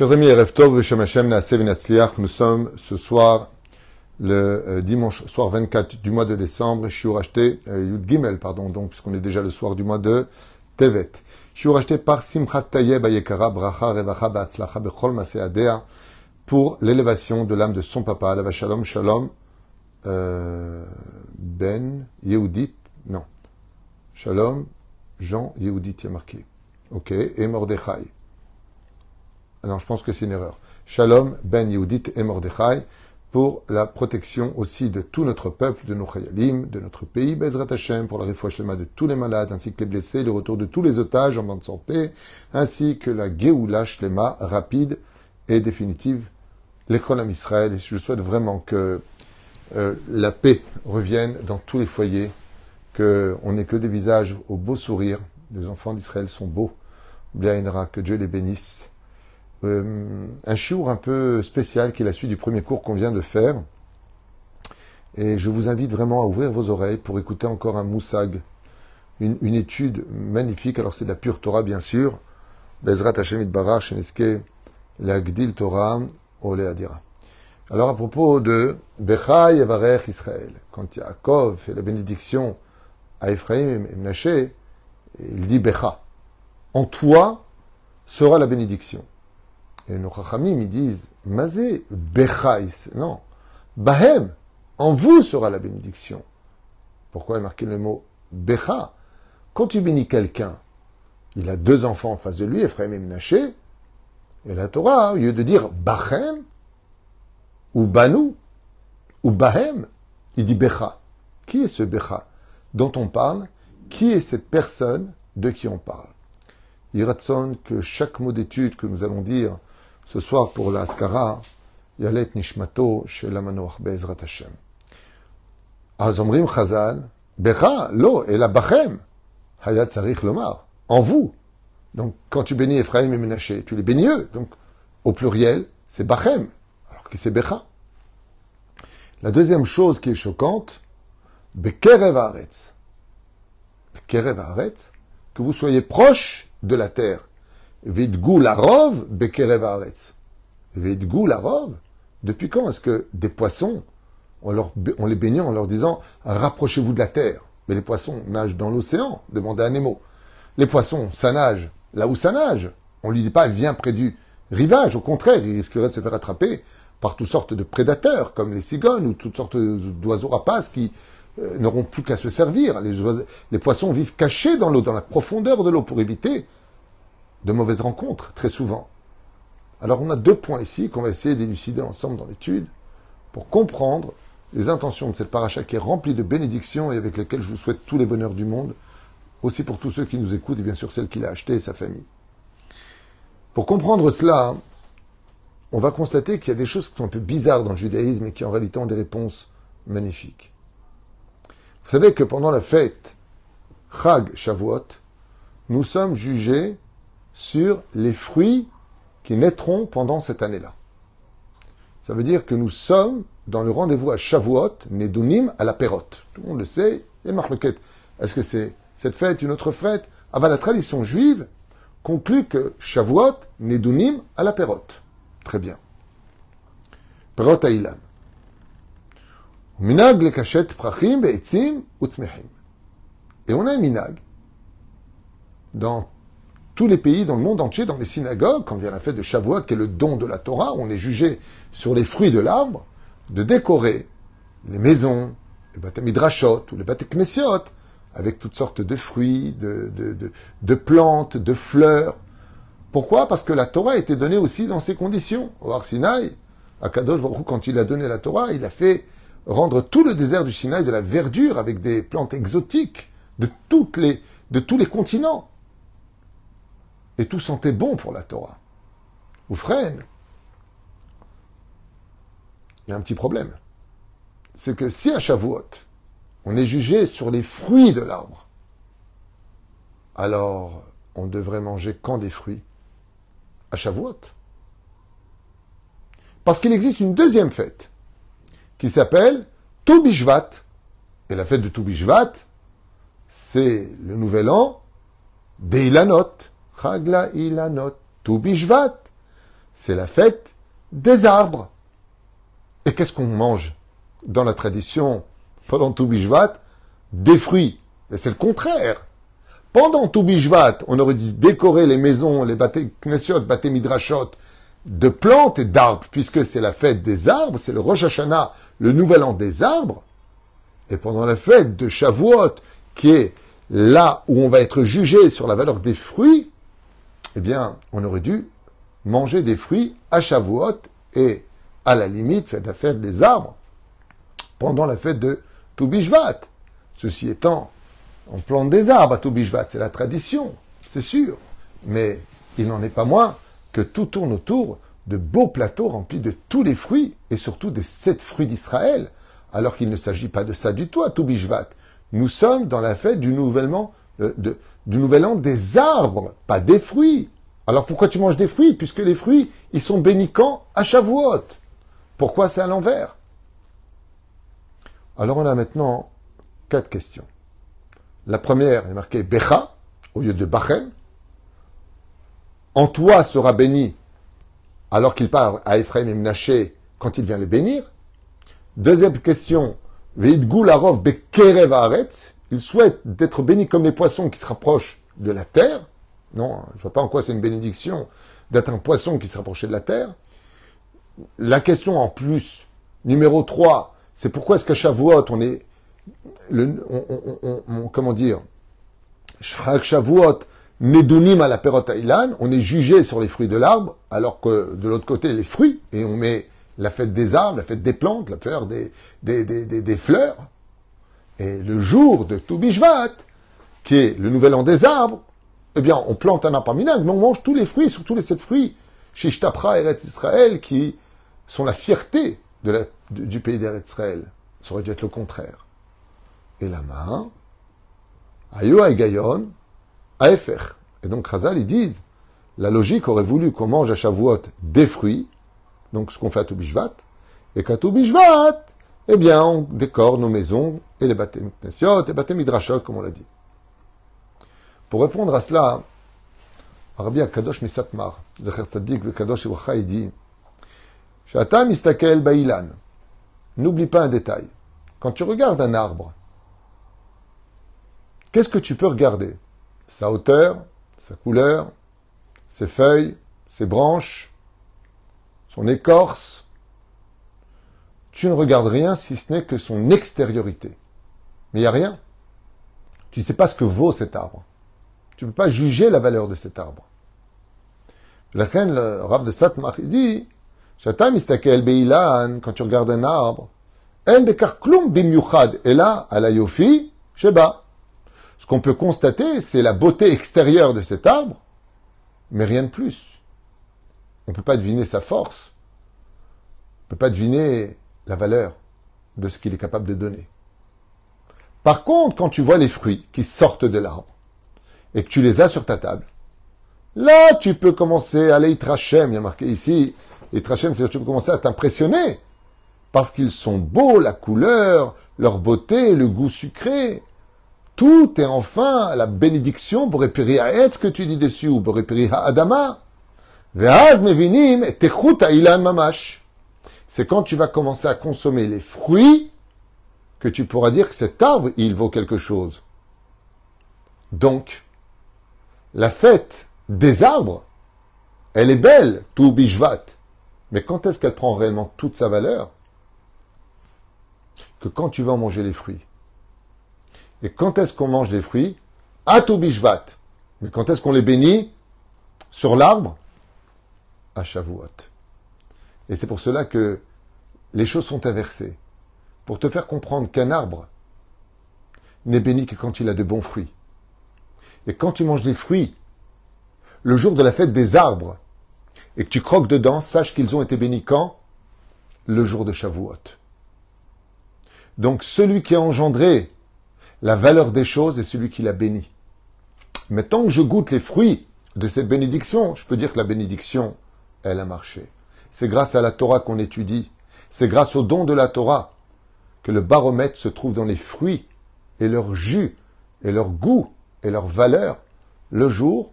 Chers amis, nous sommes ce soir, le euh, dimanche soir 24 du mois de décembre, Shiur acheté, euh, Yud Gimel, pardon, donc, puisqu'on est déjà le soir du mois de Tevet. Shiur acheté par Simchat Tayeb Ayekara, Bracha Revacha Ba'atzlacha Bechol Maseadea, pour l'élévation de l'âme de son papa, Lava Shalom, Shalom, euh, Ben, Yehudit, non. Shalom, Jean Yehudit, il y a marqué. Ok, et Mordechai. Non, je pense que c'est une erreur. Shalom, Ben Yehudit et Mordechai, pour la protection aussi de tout notre peuple, de nos chayalim, de notre pays, Bezrat Hashem, pour la refouach de tous les malades, ainsi que les blessés, le retour de tous les otages en bonne santé, ainsi que la Geoula Shlema rapide et définitive, l'école. Je souhaite vraiment que euh, la paix revienne dans tous les foyers, qu'on n'ait que des visages au beau sourire. Les enfants d'Israël sont beaux. Bien que Dieu les bénisse euh, un chiour un peu spécial qui est la suite du premier cours qu'on vient de faire. Et je vous invite vraiment à ouvrir vos oreilles pour écouter encore un moussag, une, étude magnifique. Alors c'est de la pure Torah bien sûr. Bezrat Hashem Barar, Sheneske, la Gdil Torah, Ole Adira. Alors à propos de Bechai Yavarech Israël, quand Yaakov fait la bénédiction à Ephraim et Menaché, il dit Becha. En toi sera la bénédiction. Et nos chachamim, ils disent, Mazé, Bechais. Non. Bahem, en vous sera la bénédiction. Pourquoi il marqué le mot Becha? Quand tu bénis quelqu'un, il a deux enfants en face de lui, Ephraim et Menaché, et la Torah, au lieu de dire Bachem, ou Banu, ou Bahem, il dit Becha. Qui est ce Becha dont on parle? Qui est cette personne de qui on parle? Iratson, que chaque mot d'étude que nous allons dire ce soir pour la Askara, Yalet Nishmato chez la Bezrat Hashem. Azomrim Chazal, Becha, lo, et la Bachem, Hayat Sarich Lomar, en vous. Donc, quand tu bénis Ephraim et Menaché, tu les bénis eux. Donc, au pluriel, c'est Bachem, alors que c'est Becha. La deuxième chose qui est choquante, Bekerev Haaretz. Bekerev Haaretz, que vous soyez proche de la terre. Vidgou larov bekerev haaretz. Vidgou larov. Depuis quand est-ce que des poissons, on, les baignait en leur disant rapprochez-vous de la terre Mais les poissons nagent dans l'océan, demandez à Nemo. Les poissons, ça nage là où ça nage. On lui dit pas viens près du rivage. Au contraire, il risquerait de se faire attraper par toutes sortes de prédateurs, comme les cigognes ou toutes sortes d'oiseaux rapaces qui euh, n'auront plus qu'à se servir. Les poissons vivent cachés dans l'eau, dans la profondeur de l'eau, pour éviter de mauvaises rencontres, très souvent. Alors on a deux points ici qu'on va essayer d'élucider ensemble dans l'étude pour comprendre les intentions de cette paracha qui est remplie de bénédictions et avec lesquelles je vous souhaite tous les bonheurs du monde, aussi pour tous ceux qui nous écoutent et bien sûr celle qu'il a achetée et sa famille. Pour comprendre cela, on va constater qu'il y a des choses qui sont un peu bizarres dans le judaïsme et qui en réalité ont des réponses magnifiques. Vous savez que pendant la fête Chag Shavuot, nous sommes jugés sur les fruits qui naîtront pendant cette année-là. Ça veut dire que nous sommes dans le rendez-vous à Shavuot, Nedunim à la Pérote. Tout le monde le sait, et. Est-ce que c'est cette fête, une autre fête? Ah ben la tradition juive conclut que Shavuot, Nedunim à la Pérote. Très bien. Perot Aïlam. Minag le kachet prachim be'etzim utzmehim. Et on a un minag dans tous les pays dans le monde entier, dans les synagogues, quand vient la fête de Shavuot, qui est le don de la Torah, on est jugé sur les fruits de l'arbre, de décorer les maisons, les batamidrashot ou les bateknesiot, avec toutes sortes de fruits, de, plantes, de fleurs. Pourquoi? Parce que la Torah a été donnée aussi dans ces conditions. Au Arsinaï, à Kadosh Baruch quand il a donné la Torah, il a fait rendre tout le désert du Sinaï de la verdure avec des plantes exotiques de tous les continents et tout sentait bon pour la Torah. Ou freine. Il y a un petit problème. C'est que si à Shavuot, on est jugé sur les fruits de l'arbre, alors on devrait manger quand des fruits? À Shavuot. Parce qu'il existe une deuxième fête qui s'appelle Toubishvat. Et la fête de Toubishvat, c'est le nouvel an d'Eilanot. C'est la fête des arbres. Et qu'est-ce qu'on mange dans la tradition pendant tout Des fruits. Et c'est le contraire. Pendant tout on aurait dû décorer les maisons, les bâtés knessiot, bâtés midrashot, de plantes et d'arbres, puisque c'est la fête des arbres, c'est le Rosh Hashanah, le nouvel an des arbres. Et pendant la fête de Shavuot, qui est là où on va être jugé sur la valeur des fruits, eh bien, on aurait dû manger des fruits à Shavuot et à la limite faire la fête des arbres pendant la fête de Toubishvat. Ceci étant, on plante des arbres à Toubishvat, c'est la tradition, c'est sûr. Mais il n'en est pas moins que tout tourne autour de beaux plateaux remplis de tous les fruits et surtout des sept fruits d'Israël, alors qu'il ne s'agit pas de ça du tout à Toubishvat. Nous sommes dans la fête du, nouvellement, euh, du nouvel an des arbres, pas des fruits. Alors pourquoi tu manges des fruits Puisque les fruits, ils sont bénis à Shavuot? Pourquoi c'est à l'envers? Alors on a maintenant quatre questions. La première est marquée Becha, au lieu de Bachem. En toi sera béni, alors qu'il parle à Ephraim et Menaché quand il vient les bénir. Deuxième question, Il souhaite d'être béni comme les poissons qui se rapprochent de la terre. Non, je vois pas en quoi c'est une bénédiction d'être un poisson qui se rapprochait de la terre. La question en plus, numéro 3, c'est pourquoi est-ce qu'à Shavuot, on est, le, comment dire, Shavuot, Nedunim à la on est jugé sur les fruits de l'arbre, alors que de l'autre côté, les fruits, et on met la fête des arbres, la fête des plantes, la fête des, des, des, fleurs. Et le jour de Toubishvat, qui est le nouvel an des arbres, eh bien, on plante un arbre mais on mange tous les fruits, surtout les sept fruits, Shishtapra et Eretz Israël, qui sont la fierté du pays d'Eretz Israël. Ça aurait dû être le contraire. Et la main, Ayo Gayon, Aefer. Et donc, Razal, ils disent, la logique aurait voulu qu'on mange à Shavuot des fruits, donc ce qu'on fait à Toubishvat, et qu'à Toubishvat, eh bien, on décore nos maisons et les baptêmes et les baptêmes midrashot, comme on l'a dit. Pour répondre à cela, Rabbi Akadosh Misatmar, Zecher Tzadik, le Kadosh Iwacha, il dit Shatam istakel ba'ilan. N'oublie pas un détail. Quand tu regardes un arbre, qu'est-ce que tu peux regarder? Sa hauteur, sa couleur, ses feuilles, ses branches, son écorce. Tu ne regardes rien si ce n'est que son extériorité. Mais il n'y a rien. Tu ne sais pas ce que vaut cet arbre. Tu ne peux pas juger la valeur de cet arbre. La reine, le Rav de Satmar, il dit, quand tu regardes un arbre, et là, à la yofi, sheba. Ce qu'on peut constater, c'est la beauté extérieure de cet arbre, mais rien de plus. On ne peut pas deviner sa force. On ne peut pas deviner la valeur de ce qu'il est capable de donner. Par contre, quand tu vois les fruits qui sortent de l'arbre et que tu les as sur ta table, là, tu peux commencer à aller trachem. Il y a marqué ici, et trachem, c'est-à-dire tu peux commencer à t'impressionner parce qu'ils sont beaux, la couleur, leur beauté, le goût sucré. Tout est enfin la bénédiction pour à ce que tu dis dessus, ou pour à Adama. C'est quand tu vas commencer à consommer les fruits que tu pourras dire que cet arbre, il vaut quelque chose. Donc, la fête des arbres, elle est belle, tout bishvat. Mais quand est-ce qu'elle prend réellement toute sa valeur? Que quand tu vas manger les fruits. Et quand est-ce qu'on mange des fruits? À tout bishvat. Mais quand est-ce qu'on les bénit? Sur l'arbre? À Shavuot. Et c'est pour cela que les choses sont inversées. Pour te faire comprendre qu'un arbre n'est béni que quand il a de bons fruits. Et quand tu manges des fruits, le jour de la fête des arbres, et que tu croques dedans, sache qu'ils ont été bénis quand? Le jour de Shavuot. Donc celui qui a engendré la valeur des choses est celui qui l'a béni. Mais tant que je goûte les fruits de cette bénédiction, je peux dire que la bénédiction elle a marché. C'est grâce à la Torah qu'on étudie. C'est grâce au don de la Torah que le baromètre se trouve dans les fruits et leur jus et leur goût et leur valeur le jour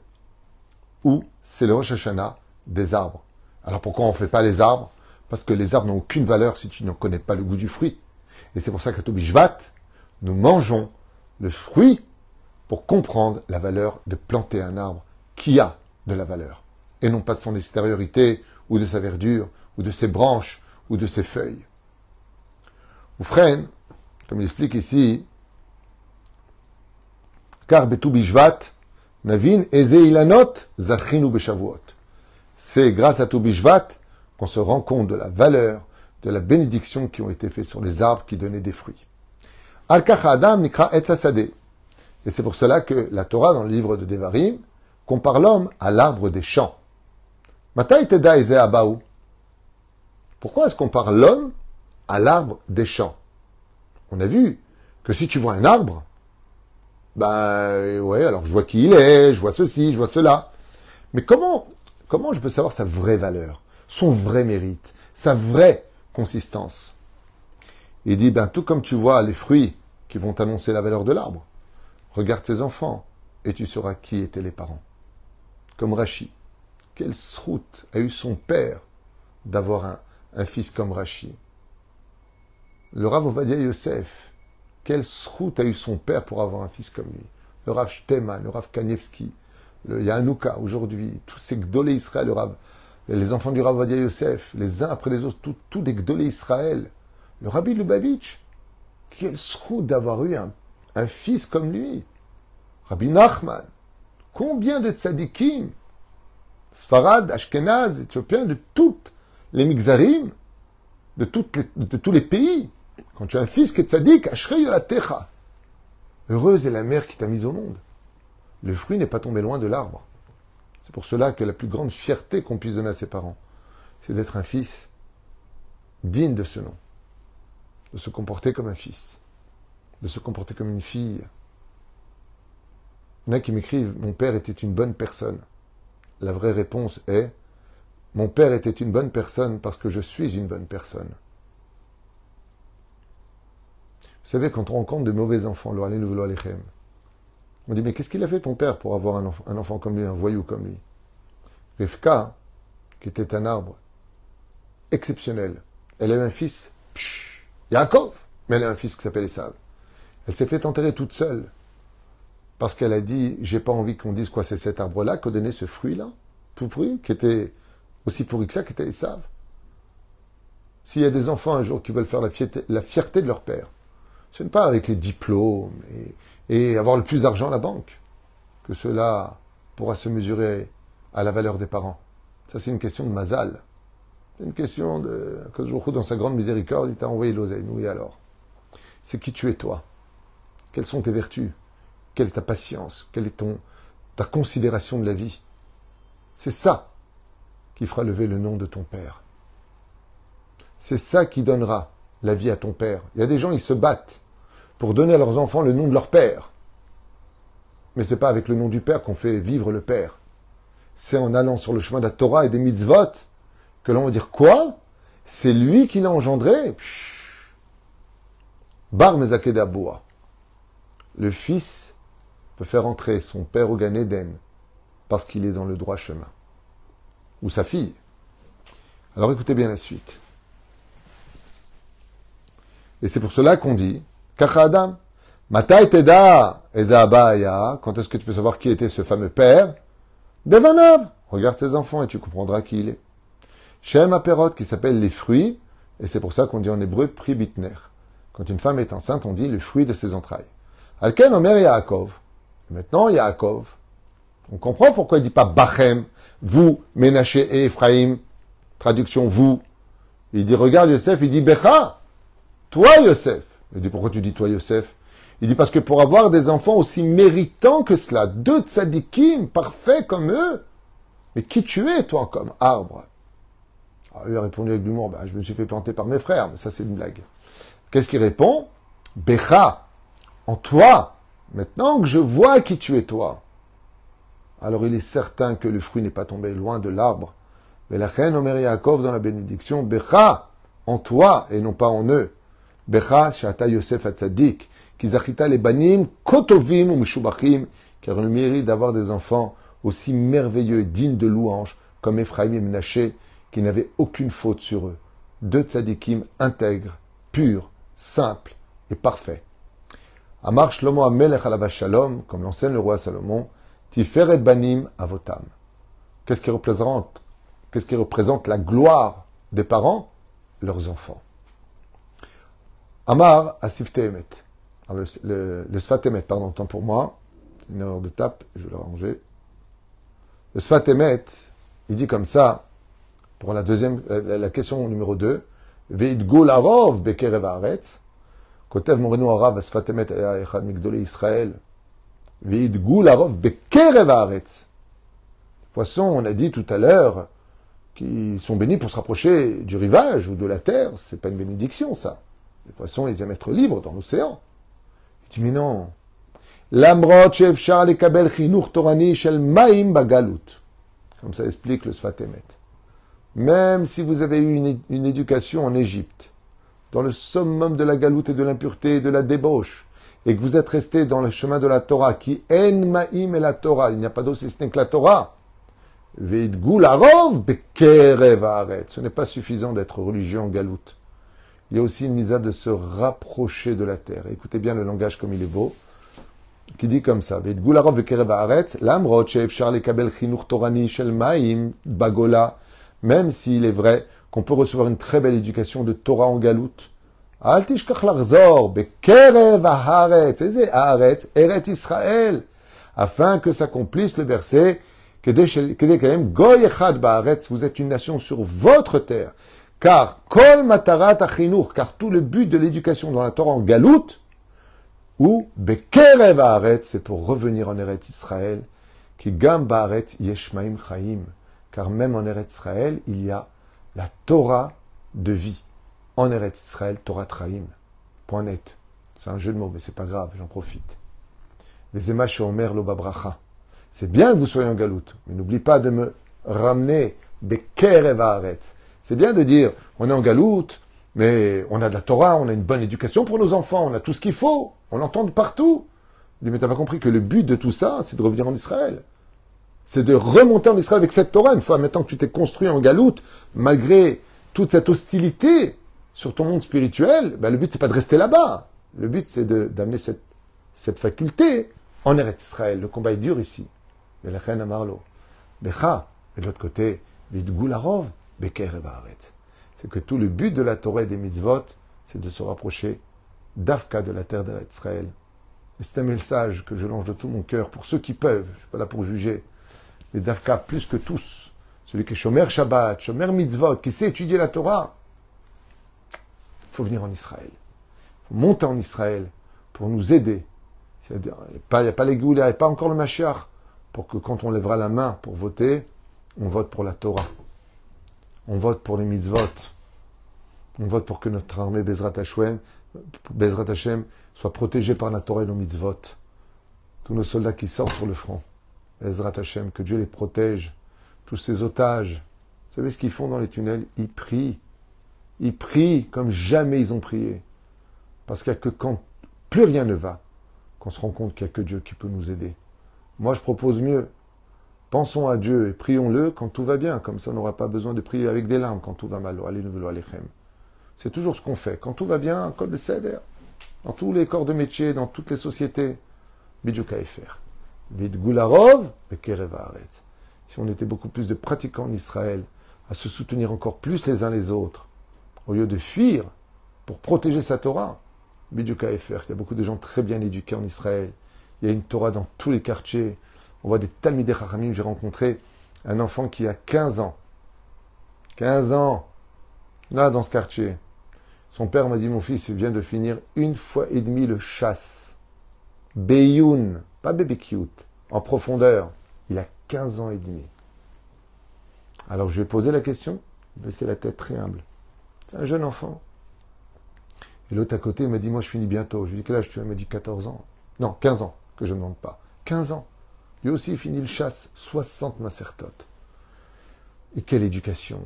où c'est le Rosh Hashanah des arbres. Alors pourquoi on ne fait pas les arbres? Parce que les arbres n'ont aucune valeur si tu n'en connais pas le goût du fruit. Et c'est pour ça qu'à Tobishvat, nous mangeons le fruit pour comprendre la valeur de planter un arbre qui a de la valeur. Et non pas de son extériorité, ou de sa verdure, ou de ses branches, ou de ses feuilles. Ou comme il explique ici, car Betou Bishvat, Navin Ilanot, Zachinu Beshavuot. C'est grâce à Toubishvat qu'on se rend compte de la valeur de la bénédiction qui ont été faites sur les arbres qui donnaient des fruits. al Nikra Et c'est pour cela que la Torah, dans le livre de Devarim, compare l'homme à l'arbre des champs. Pourquoi est-ce qu'on parle l'homme à l'arbre des champs On a vu que si tu vois un arbre, ben ouais, alors je vois qui il est, je vois ceci, je vois cela. Mais comment, comment je peux savoir sa vraie valeur, son vrai mérite, sa vraie consistance? Il dit, ben tout comme tu vois les fruits qui vont annoncer la valeur de l'arbre, regarde ses enfants et tu sauras qui étaient les parents. Comme Rachi. Quelle sroute a eu son père d'avoir un, fils comme Rachi? Le Rav Ovadia Yosef, quelle sroute a eu son père pour avoir un fils comme lui? Le Rav Shteman, le Rav Kanievski, le Yanouka aujourd'hui, tous ces Gdolé Israël, le Rav, les enfants du Rav Ovadia Yosef, les uns après les autres, tous des Gdolé Israël, le Rabbi Lubavitch, quelle sroute d'avoir eu un, un, fils comme lui? Rabbi Nachman, combien de tzadikim Sfarad, Ashkenaz, Éthiopiens, de toutes les mixarim, de, tous les pays. Quand tu as un fils qui est tzaddik, Ashrei Techa. Heureuse est la mère qui t'a mise au monde. Le fruit n'est pas tombé loin de l'arbre. C'est pour cela que la plus grande fierté qu'on puisse donner à ses parents, c'est d'être un fils digne de ce nom, de se comporter comme un fils, de se comporter comme une fille. Il y en a qui m'écrivent Mon père était une bonne personne. La vraie réponse est Mon père était une bonne personne parce que je suis une bonne personne. Vous savez, quand on rencontre de mauvais enfants, on dit Mais qu'est-ce qu'il a fait ton père pour avoir un enfant, comme lui, un voyou comme lui? Rivka, qui était un arbre exceptionnel, elle a un fils, psh, Yaakov, mais elle a un fils qui s'appelle Esav. Elle s'est fait enterrer toute seule parce qu'elle a dit j'ai pas envie qu'on dise quoi c'est cet arbre-là qu'a donné ce fruit-là, tout pourri, qui était aussi pourri que ça, qui était savent. S'il y a des enfants un jour qui veulent faire la fierté de leur père, ce n'est pas avec les diplômes et, avoir le plus d'argent à la banque que cela pourra se mesurer à la valeur des parents. Ça, c'est une question de mazal. C'est une question de que jour dans sa grande miséricorde, il t'a envoyé l'oseille. Oui, alors. C'est qui tu es, toi? Quelles sont tes vertus? Quelle est ta patience? Quelle est ton, ta considération de la vie? C'est ça qui fera lever le nom de ton Père. C'est ça qui donnera la vie à ton Père. Il y a des gens, ils se battent pour donner à leurs enfants le nom de leur Père. Mais ce n'est pas avec le nom du Père qu'on fait vivre le Père. C'est en allant sur le chemin de la Torah et des mitzvot que l'on va dire quoi? C'est lui qui l'a engendré? Bar Boa. Le Fils peut faire entrer son père au Gan Eden parce qu'il est dans le droit chemin. Ou sa fille. Alors écoutez bien la suite. Et c'est pour cela qu'on dit, Adam, Matai Teda Ezaabaya, quand est-ce que tu peux savoir qui était ce fameux père Devanav, regarde ses enfants et tu comprendras qui il est. Shem Aperot, qui s'appelle les fruits, et c'est pour ça qu'on dit en hébreu pribitner. Quand une femme est enceinte, on dit le fruit de ses entrailles. Alken Omer Yaakov. Maintenant, Yaakov. On comprend pourquoi il dit pas Bachem, vous, Ménaché et Ephraim. Traduction vous. Il dit, regarde Yosef, il dit Becha, toi Yosef. Il dit, pourquoi tu dis toi Yosef? Il dit, parce que pour avoir des enfants aussi méritants que cela, deux tzadikim, parfaits comme eux, mais qui tu es, toi, comme arbre? Alors, ah, lui a répondu avec l'humour, bah, je me suis fait planter par mes frères, mais ça c'est une blague. Qu'est-ce qu'il répond? Becha, en toi, Maintenant que je vois qui tu es toi, alors il est certain que le fruit n'est pas tombé loin de l'arbre. Mais la reine Omer Yaakov dans la bénédiction, Becha, en toi et non pas en eux. Becha, Shata Yosef Atzadik, Kizachita les banim, Kotovim ou Meshubachim, car le mérite d'avoir des enfants aussi merveilleux, dignes de louange, comme Ephraim et Menaché, qui n'avaient aucune faute sur eux. Deux tzadikim intègres, purs, simples et parfaits. Amar Shlomo Amelech Alav Shalom, comme l'enseigne le roi Salomon, Tiferet Banim Avotam. Qu'est-ce qui représente Qu'est-ce qui représente la gloire des parents? Leurs enfants. Amar à Emet. Ah, le, le, pardon, tant pour moi. C'est une erreur de tape, je vais le ranger. Le Sfat Emet, il dit comme ça, pour la deuxième, euh, la, question numéro 2. Veidgul Arov Bekerev Haaretz. Kotev Moreno Arav Sfat Emet Echad Migdolé Israël. Veidgul Arov Bekerev Haaretz. Poissons, on a dit tout à l'heure, qui sont bénis pour se rapprocher du rivage ou de la terre, c'est pas une bénédiction ça. Les poissons, ils aiment être libres dans l'océan. Il dit, mais non. L'amrot lekabel chinuch torani shel maim bagalut. Comme ça explique le Sfatemet. Même si vous avez eu une, éducation en Égypte, dans le summum de la galoute et de l'impureté et de la débauche, et que vous êtes resté dans le chemin de la Torah, qui en maim et la Torah, il n'y a pas d'autre système que la Torah. Ce n'est pas suffisant d'être religieux en galoute. Il y a aussi une misa de se rapprocher de la terre. Écoutez bien le langage comme il est beau, qui dit comme ça. Même s'il est vrai qu'on peut recevoir une très belle éducation de Torah en galoute. Afin que s'accomplisse le verset, vous êtes une nation sur votre terre. Car, kol matarat achinour, car tout le but de l'éducation dans la Torah en galoute, ou bekerev c'est pour revenir en Eretz Israël, qui gam yeshmaim chaim, car même en Eretz Israël, il y a la Torah de vie. En Eretz Israël, Torah Traim. Point net. C'est un jeu de mots, mais c'est pas grave, j'en profite. Les Omer Lobabracha. C'est bien que vous soyez en galoute, mais n'oublie pas de me ramener bekerev c'est bien de dire, on est en galoute, mais on a de la Torah, on a une bonne éducation pour nos enfants, on a tout ce qu'il faut, on l'entend partout. Mais t'as pas compris que le but de tout ça, c'est de revenir en Israël. C'est de remonter en Israël avec cette Torah. Une fois maintenant que tu t'es construit en galoute, malgré toute cette hostilité sur ton monde spirituel, ben le but c'est pas de rester là-bas. Le but c'est d'amener cette, cette faculté en Eretz Israël. Le combat est dur ici. Mais la reine Amarlo. Becha, et de l'autre côté, c'est que tout le but de la Torah et des mitzvot, c'est de se rapprocher d'Afka, de la terre d'Israël. Et c'est un message que je lance de tout mon cœur pour ceux qui peuvent, je ne suis pas là pour juger, mais d'Afka plus que tous, celui qui est Shomer Shabbat, Shomer Mitzvot, qui sait étudier la Torah, il faut venir en Israël. Il faut monter en Israël pour nous aider. Il n'y a pas les Goula, il n'y a pas encore le Mashiach, pour que quand on lèvera la main pour voter, on vote pour la Torah. On vote pour les mitzvot. On vote pour que notre armée Bezrat Hashem, soit protégée par la Torah et nos mitzvot. Tous nos soldats qui sortent sur le front. Bezrat Hashem, que Dieu les protège. Tous ces otages. Vous savez ce qu'ils font dans les tunnels? Ils prient. Ils prient comme jamais ils ont prié. Parce qu'il n'y a que quand plus rien ne va, qu'on se rend compte qu'il n'y a que Dieu qui peut nous aider. Moi, je propose mieux. Pensons à Dieu et prions-le quand tout va bien. Comme ça, on n'aura pas besoin de prier avec des larmes quand tout va mal. C'est toujours ce qu'on fait. Quand tout va bien, col de céder. Dans tous les corps de métier, dans toutes les sociétés. Bidjoukaïfer. Vidgularov et Kerevaret. Si on était beaucoup plus de pratiquants en Israël, à se soutenir encore plus les uns les autres, au lieu de fuir pour protéger sa Torah, Bidjoukaïfer. Il y a beaucoup de gens très bien éduqués en Israël. Il y a une Torah dans tous les quartiers. On voit des Talmidei Chachamim. J'ai rencontré un enfant qui a 15 ans. 15 ans. Là, dans ce quartier. Son père m'a dit, mon fils, il vient de finir une fois et demi le chasse. Beyoun, pas baby cute, en profondeur. Il a 15 ans et demi. Alors je lui ai posé la question, baissé la tête très humble. C'est un jeune enfant. Et l'autre à côté m'a dit, moi je finis bientôt. Je lui ai dit, quel âge tu as? Il m'a dit 14 ans. Non, 15 ans, que je ne demande pas. 15 ans. Lui aussi finit le chasse, 60 macertotes. Et quelle éducation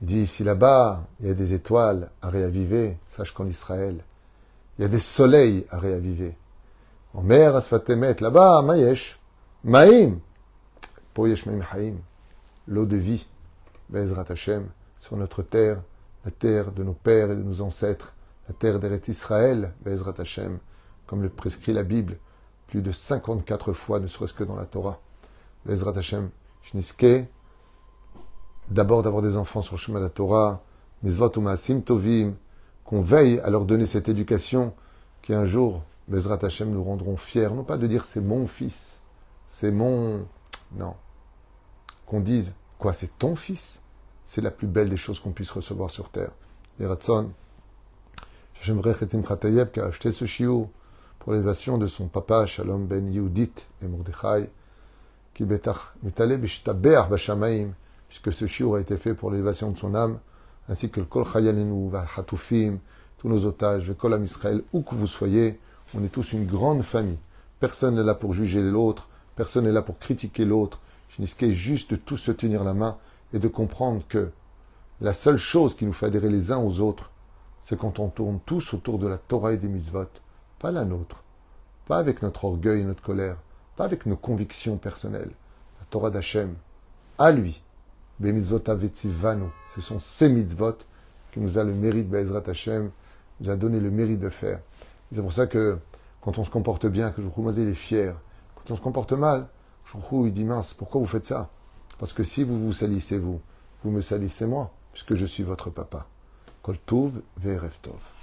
Il dit, si là-bas, il y a des étoiles à réaviver, sache qu'en Israël, il y a des soleils à réaviver. En mer, Asfatemet, là-bas, Mayesh, Maïm, Maïm Haïm, l'eau de vie. Bezrat Hashem, sur notre terre, la terre de nos pères et de nos ancêtres, la terre d'Eret Israël, Bezrat Hashem, comme le prescrit la Bible, plus de 54 fois, ne serait-ce que dans la Torah. Bezrat Hashem, Shniske, d'abord d'avoir des enfants sur le chemin de la Torah, Mizvot Maasim Tovim, qu'on veille à leur donner cette éducation qui un jour, Bezrat Hashem, nous rendront fiers, non pas de dire c'est mon fils, c'est mon... Non. Qu'on dise, quoi, c'est ton fils? C'est la plus belle des choses qu'on puisse recevoir sur terre. Khatayeb qui a acheté ce chiot pour l'élévation de son papa, Shalom ben Yehudit et Mordechai, qui mitale bashamaim, puisque ce chiot a été fait pour l'élévation de son âme, ainsi que le Kol Chayalinu, Hatufim, tous nos otages, le Kol Israël, où que vous soyez, on est tous une grande famille. Personne n'est là pour juger l'autre, personne n'est là pour critiquer l'autre. Je juste de tous se tenir la main et de comprendre que la seule chose qui nous fait adhérer les uns aux autres, c'est quand on tourne tous autour de la Torah et des mitzvot, pas la nôtre, pas avec notre orgueil et notre colère, pas avec nos convictions personnelles. La Torah d'Hachem, à lui, ce sont ces mitzvot qui nous a le mérite, Bezrat Hashem, nous a donné le mérite de faire. C'est pour ça que quand on se comporte bien, que vous il est fier. Quand on se comporte mal, vous il dit mince, pourquoi vous faites ça? Parce que si vous vous salissez vous, vous me salissez moi, puisque je suis votre papa. Kol Tov Ve'erev Tov.